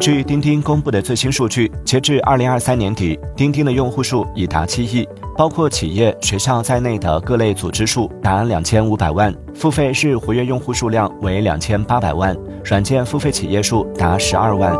据钉钉公布的最新数据，截至二零二三年底，钉钉的用户数已达七亿，包括企业、学校在内的各类组织数达两千五百万，付费日活跃用户数量为两千八百万，软件付费企业数达十二万。